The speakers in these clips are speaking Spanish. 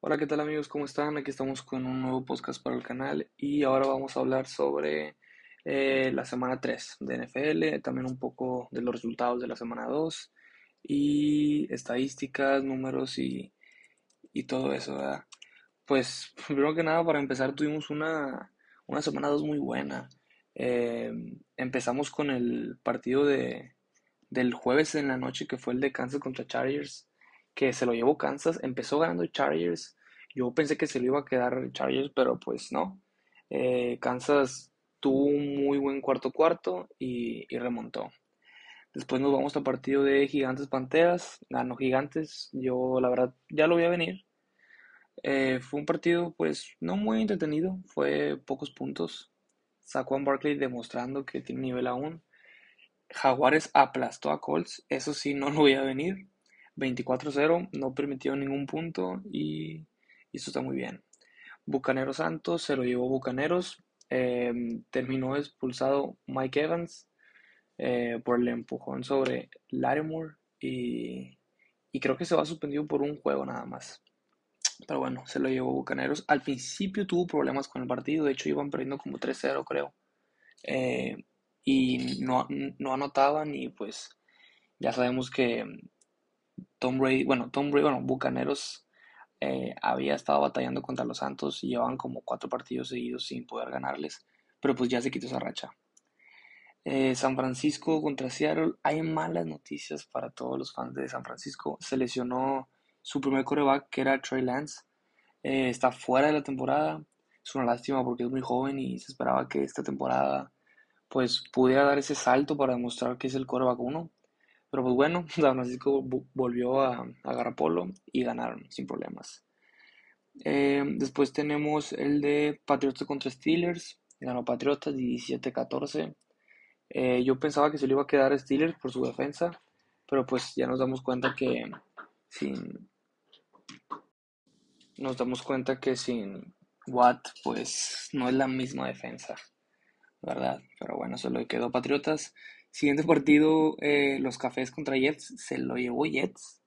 Hola, ¿qué tal amigos? ¿Cómo están? Aquí estamos con un nuevo podcast para el canal y ahora vamos a hablar sobre eh, la semana 3 de NFL, también un poco de los resultados de la semana 2 y estadísticas, números y, y todo eso. Pues primero que nada, para empezar, tuvimos una, una semana 2 muy buena. Eh, empezamos con el partido de, del jueves en la noche que fue el de Kansas contra Chargers que se lo llevó Kansas. Empezó ganando Chargers. Yo pensé que se lo iba a quedar Chargers, pero pues no. Eh, Kansas tuvo un muy buen cuarto cuarto y, remontó. Después nos vamos al partido de Gigantes Panteras. Ganó Gigantes. Yo la verdad ya lo voy a venir. Eh, fue un partido pues no muy entretenido. Fue pocos puntos. Sacó a Barkley demostrando que tiene nivel aún. Jaguares aplastó a Colts. Eso sí, no lo voy a venir. 24-0, no permitió ningún punto y, eso está muy bien. Bucaneros Santos se lo llevó Bucaneros. Eh, terminó expulsado Mike Evans eh, por el empujón sobre Larimore y, y creo que se va suspendido por un juego nada más. Pero bueno, se lo llevó Bucaneros. Al principio tuvo problemas con el partido, de hecho iban perdiendo como 3-0 creo. Eh, y no, no anotaban y pues ya sabemos que Tom Brady, bueno, Tom Brady, bueno, Bucaneros eh, había estado batallando contra los Santos y llevaban como cuatro partidos seguidos sin poder ganarles, pero pues ya se quitó esa racha. Eh, San Francisco contra Seattle, hay malas noticias para todos los fans de San Francisco. Se lesionó su primer coreback, que era Trey Lance. Eh, está fuera de la temporada. Es una lástima porque es muy joven y se esperaba que esta temporada pues pudiera dar ese salto para demostrar que es el coreback 1. Pero pues bueno, San Francisco volvió a, agarrar polo y ganaron sin problemas. Eh, después tenemos el de Patriotas contra Steelers. Ganó Patriotas 17-14. Eh, yo pensaba que se le iba a quedar Steelers por su defensa, pero pues ya nos damos cuenta que sin nos damos cuenta que sin Watt pues no es la misma defensa, ¿verdad? Pero bueno, se lo quedó Patriotas Siguiente partido, eh, los Cafés contra Jets, se lo llevó Jets.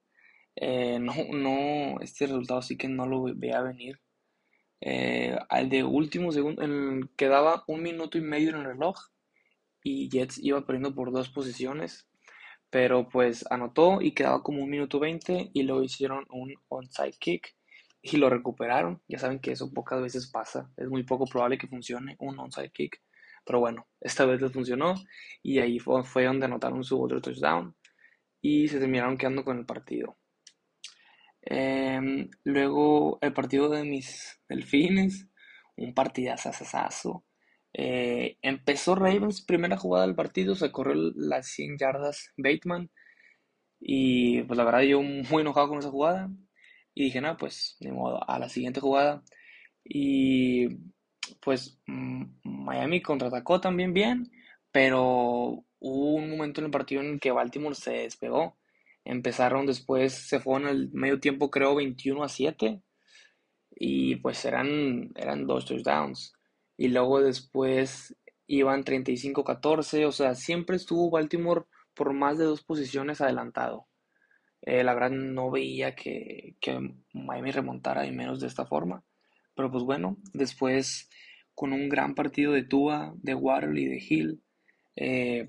Eh, no, no, este resultado sí que no lo veía venir. Eh, al de último segundo, quedaba un minuto y medio en el reloj y Jets iba perdiendo por dos posiciones, pero pues anotó y quedaba como un minuto veinte y luego hicieron un onside kick y lo recuperaron. Ya saben que eso pocas veces pasa, es muy poco probable que funcione un onside kick. Pero bueno, esta vez les funcionó y ahí fue, fue donde anotaron su otro touchdown y se terminaron quedando con el partido. Em, luego el partido de mis delfines, un partidazo. Eh, empezó Ravens, primera jugada del partido, se corrió las 100 yardas Bateman. Y pues la verdad yo muy enojado con esa jugada. Y dije, no, pues ni modo, a la siguiente jugada. Y pues mm, Miami contraatacó también bien, pero hubo un momento en el partido en el que Baltimore se despegó. Empezaron después, se fue en el medio tiempo, creo, 21 a 7. Y pues eran, eran dos touchdowns. Y luego después iban 35-14. O sea, siempre estuvo Baltimore por más de dos posiciones adelantado. Eh, la verdad no veía que, que Miami remontara y menos de esta forma. Pero pues bueno, después con un gran partido de Tua, de Waddle y de Hill. Eh,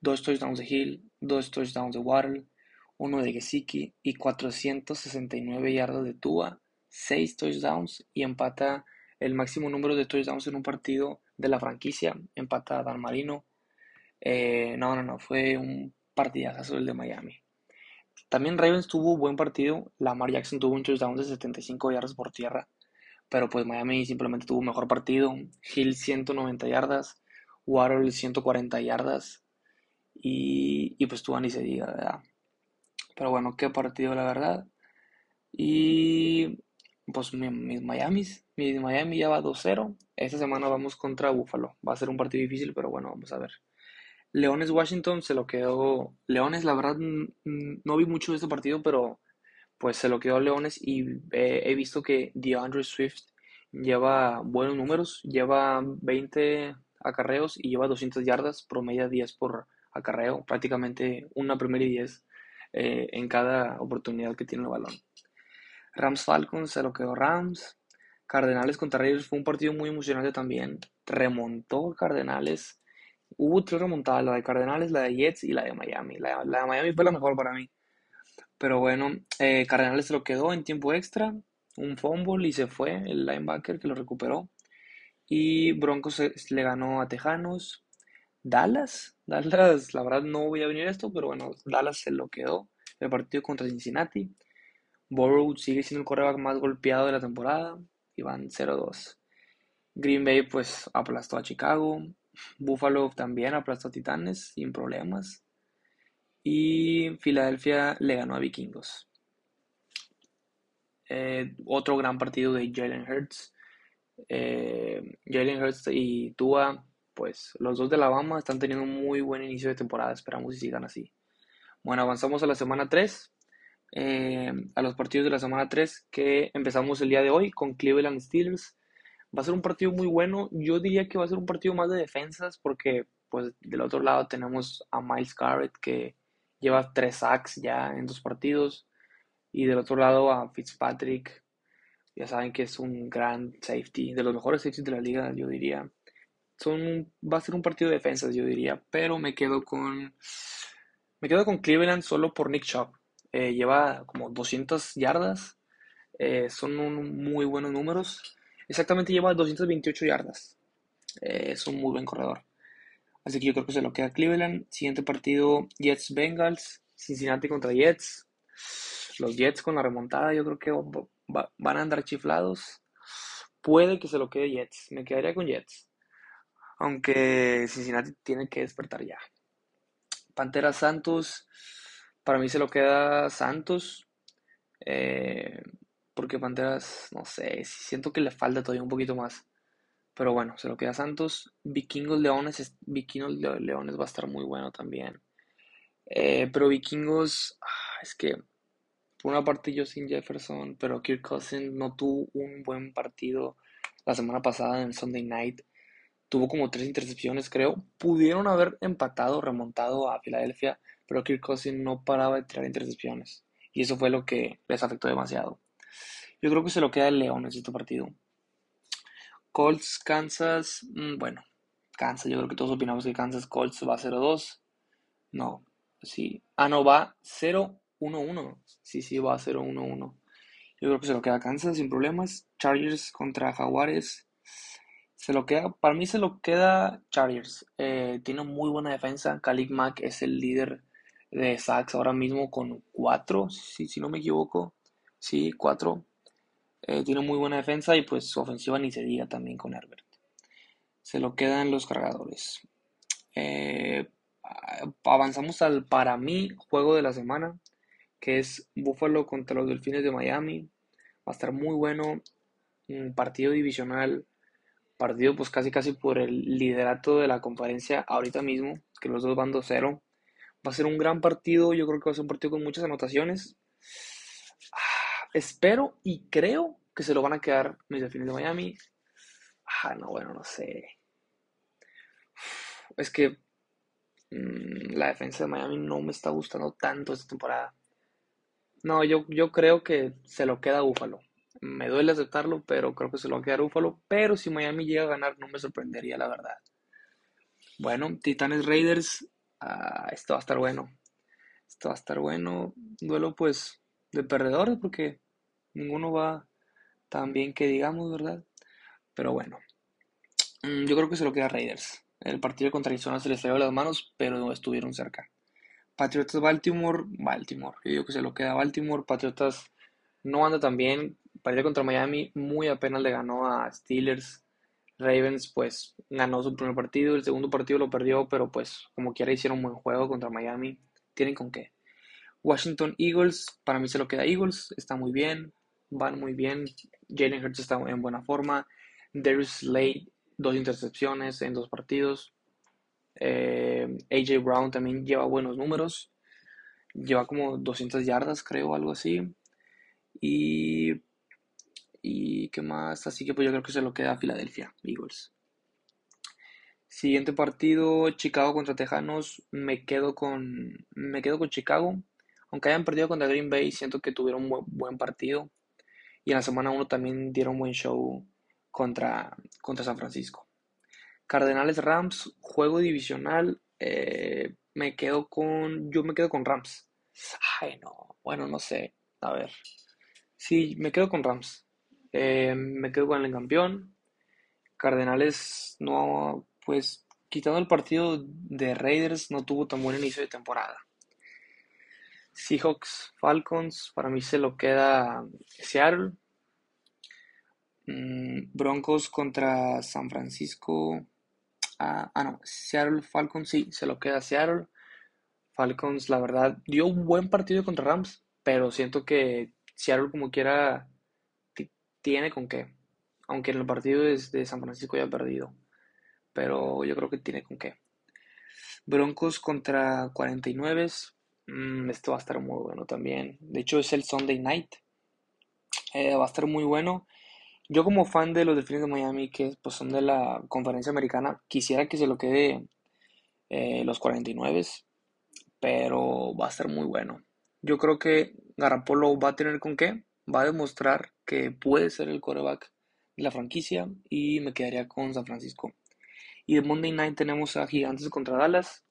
dos touchdowns de Hill, dos touchdowns de Waddle, uno de Gesicki y 469 yardas de Tua, seis touchdowns y empata el máximo número de touchdowns en un partido de la franquicia, empata Dan Marino. Eh, no, no, no, fue un partidazo el de Miami. También Ravens tuvo un buen partido. Lamar Jackson tuvo un touchdown de 75 yardas por tierra. Pero pues Miami simplemente tuvo un mejor partido. Hill 190 yardas. Waddle 140 yardas. Y, y pues tú ni se diga, ¿verdad? Pero bueno, qué partido la verdad. Y pues mis Miami, mi Miami ya va 2-0. Esta semana vamos contra Buffalo. Va a ser un partido difícil, pero bueno, vamos a ver. Leones Washington se lo quedó. Leones, la verdad, no vi mucho de este partido, pero pues se lo quedó Leones y eh, he visto que DeAndre Swift lleva buenos números, lleva 20 acarreos y lleva 200 yardas, promedia 10 por acarreo, prácticamente una primera y 10 eh, en cada oportunidad que tiene el balón. Rams Falcons se lo quedó Rams. Cardenales contra Raiders fue un partido muy emocionante también. Remontó Cardenales. Hubo tres remontadas, la de Cardenales, la de Jets y la de Miami. La, de Miami fue la mejor para mí. Pero bueno, eh, Cardenales se lo quedó en tiempo extra. Un fumble y se fue el linebacker que lo recuperó. Y Broncos le ganó a Tejanos. Dallas, Dallas, la verdad no voy a venir a esto, pero bueno, Dallas se lo quedó. El partido contra Cincinnati. Burrow sigue siendo el corredor más golpeado de la temporada y van 0-2. Green Bay pues aplastó a Chicago. Buffalo también aplastó a Titanes sin problemas. Y Filadelfia le ganó a Vikingos. Eh, otro gran partido de Jalen Hurts. Eh, Jalen Hurts y Tua, pues los dos de Alabama están teniendo un muy buen inicio de temporada. Esperamos y sigan así. Bueno, avanzamos a la semana 3. Eh, a los partidos de la semana 3 que empezamos el día de hoy con Cleveland Steelers. Va a ser un partido muy bueno. Yo diría que va a ser un partido más de defensas porque pues del otro lado tenemos a Miles Garrett que lleva tres sacks ya en dos partidos y del otro lado a Fitzpatrick. Ya saben que es un gran safety, de los mejores safeties de la liga, yo diría. Son, va a ser un partido de defensas, yo diría, pero me quedo con me quedo con Cleveland solo por Nick Chubb. Eh, lleva como 200 yardas. Eh, son muy buenos números. Exactamente lleva 228 yardas. Eh, es un muy buen corredor. Así que yo creo que se lo queda Cleveland. Siguiente partido, Jets Bengals. Cincinnati contra Jets. Los Jets con la remontada yo creo que van a andar chiflados. Puede que se lo quede Jets. Me quedaría con Jets. Aunque Cincinnati tiene que despertar ya. Pantera Santos. Para mí se lo queda Santos. Eh, porque Panteras, no sé, siento que le falta todavía un poquito más. Pero bueno, se lo queda Santos. Vikingos Leones, Vikingos Leones va a estar muy bueno también. Eh, pero Vikingos, ah, es que por una parte sin Jefferson, pero Kirk Cousins no tuvo un buen partido la semana pasada en Sunday Night. Tuvo como tres intercepciones, creo. Pudieron haber empatado, remontado a Filadelfia, pero Kirk Cousins no paraba de tirar intercepciones. Y eso fue lo que les afectó demasiado. Yo creo que se lo queda el León en este partido. Colts, Kansas, mm, bueno, Kansas, yo creo que todos opinamos que Kansas Colts va 0-2. No, sí. Ah, no, va 0-1-1. Sí, sí, va 0-1-1. Yo creo que se lo queda Kansas sin problemas. Chargers contra Jaguares. Se lo queda, para mí se lo queda Chargers. Eh, tiene muy buena defensa. Khalid Mack es el líder de sacks ahora mismo con 4, si, si no me equivoco. Sí, 4. Eh, tiene muy buena defensa y pues su ofensiva ni se diga también con Herbert. Se lo quedan los cargadores. Eh, avanzamos al para mí juego de la semana, que es Buffalo contra los Delfines de Miami. Va a estar muy bueno. Un partido divisional. Partido pues casi casi por el liderato de la conferencia ahorita mismo, que los dos van 2-0. Va a ser un gran partido, yo creo que va a ser un partido con muchas anotaciones. Espero y creo que se lo van a quedar mis delfines de Miami. Ah, no, bueno, no sé. Es que mm, la defensa de Miami no me está gustando tanto esta temporada. No, yo, yo creo que se lo queda Búfalo. Me duele aceptarlo, pero creo que se lo va a quedar Búfalo. Pero si Miami llega a ganar, no me sorprendería, la verdad. Bueno, Titanes Raiders. Ah, esto va a estar bueno. Esto va a estar bueno. Duelo, pues, de perdedores, porque ninguno va tan bien que digamos, ¿verdad? Pero bueno, mm, yo creo que se lo queda Raiders. El partido contra Arizona se les falló las manos, pero estuvieron cerca. Patriotas Baltimore, Baltimore. Yo digo que se lo queda Baltimore. Patriotas no anda tan bien. Partido contra Miami, muy apenas le ganó a Steelers. Ravens, pues ganó su primer partido. El segundo partido lo perdió, pero pues como quiera hicieron un buen juego contra Miami. Tienen con qué. Washington Eagles, para mí se lo queda Eagles. Está muy bien van muy bien. Jalen Hurts está en buena forma. Darius Slade, dos intercepciones en dos partidos. Eh, AJ Brown también lleva buenos números. Lleva como 200 yardas, creo, algo así. Y. ¿Y qué más? Así que pues yo creo que se lo queda a Filadelfia, Eagles. Siguiente partido, Chicago contra Tejanos. Me quedo con. Me quedo con Chicago. Aunque hayan perdido contra Green Bay, siento que tuvieron un buen partido. Y en la semana 1 también dieron buen show contra, contra San Francisco. Cardenales Rams, juego divisional. Eh, me quedo con. Yo me quedo con Rams. Ay, no. Bueno, no sé. A ver. Sí, me quedo con Rams. Eh, me quedo con el campeón. Cardenales no, pues quitando el partido de Raiders, no tuvo tan buen inicio de temporada. Seahawks, Falcons, para mí se lo queda Seattle. Mm, Broncos contra San Francisco. Ah, ah, no, Seattle Falcons, sí, se lo queda Seattle. Falcons, la verdad, dio un buen partido contra Rams, pero siento que Seattle como quiera tiene con qué. Aunque en el partido de, de San Francisco ya ha perdido. Pero yo creo que tiene con qué. Broncos contra 49. Mm, esto va a estar muy bueno también. De hecho, es el Sunday night. Eh, va a estar muy bueno. Yo como fan de los Delfines de Miami, que pues, son de la conferencia americana, quisiera que se lo quede eh, los 49, pero va a estar muy bueno. Yo creo que Garapolo va a tener con qué, va a demostrar que puede ser el coreback de la franquicia y me quedaría con San Francisco. Y de Monday Night tenemos a Gigantes contra Dallas.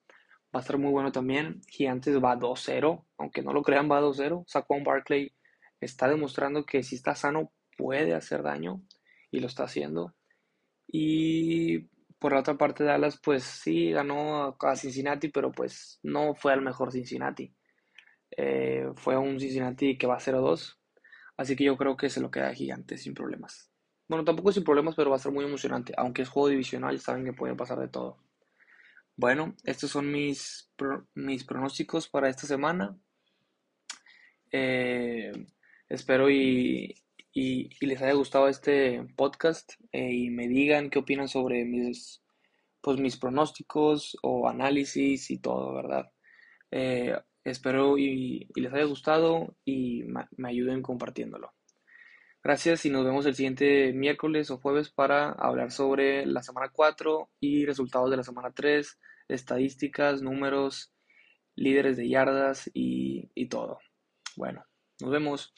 Va a estar muy bueno también. Gigantes va 2-0, aunque no lo crean, va 2-0. Saquon Barkley está demostrando que si está sano puede hacer daño y lo está haciendo. Y por la otra parte, Dallas, pues sí, ganó a Cincinnati, pero pues no fue al mejor Cincinnati. Eh, fue un Cincinnati que va 0-2. Así que yo creo que se lo queda gigante sin problemas. Bueno, tampoco sin problemas, pero va a ser muy emocionante. Aunque es juego divisional, saben que puede pasar de todo. Bueno, estos son mis, mis pronósticos para esta semana. Eh, espero y, les haya gustado este podcast eh, y me digan qué opinan sobre mis, pues, mis pronósticos o análisis y todo, ¿verdad? Eh, espero y, les haya gustado y me ayuden compartiéndolo. Gracias y nos vemos el siguiente miércoles o jueves para hablar sobre la semana 4 y resultados de la semana 3, estadísticas, números, líderes de yardas y, y todo. Bueno, nos vemos.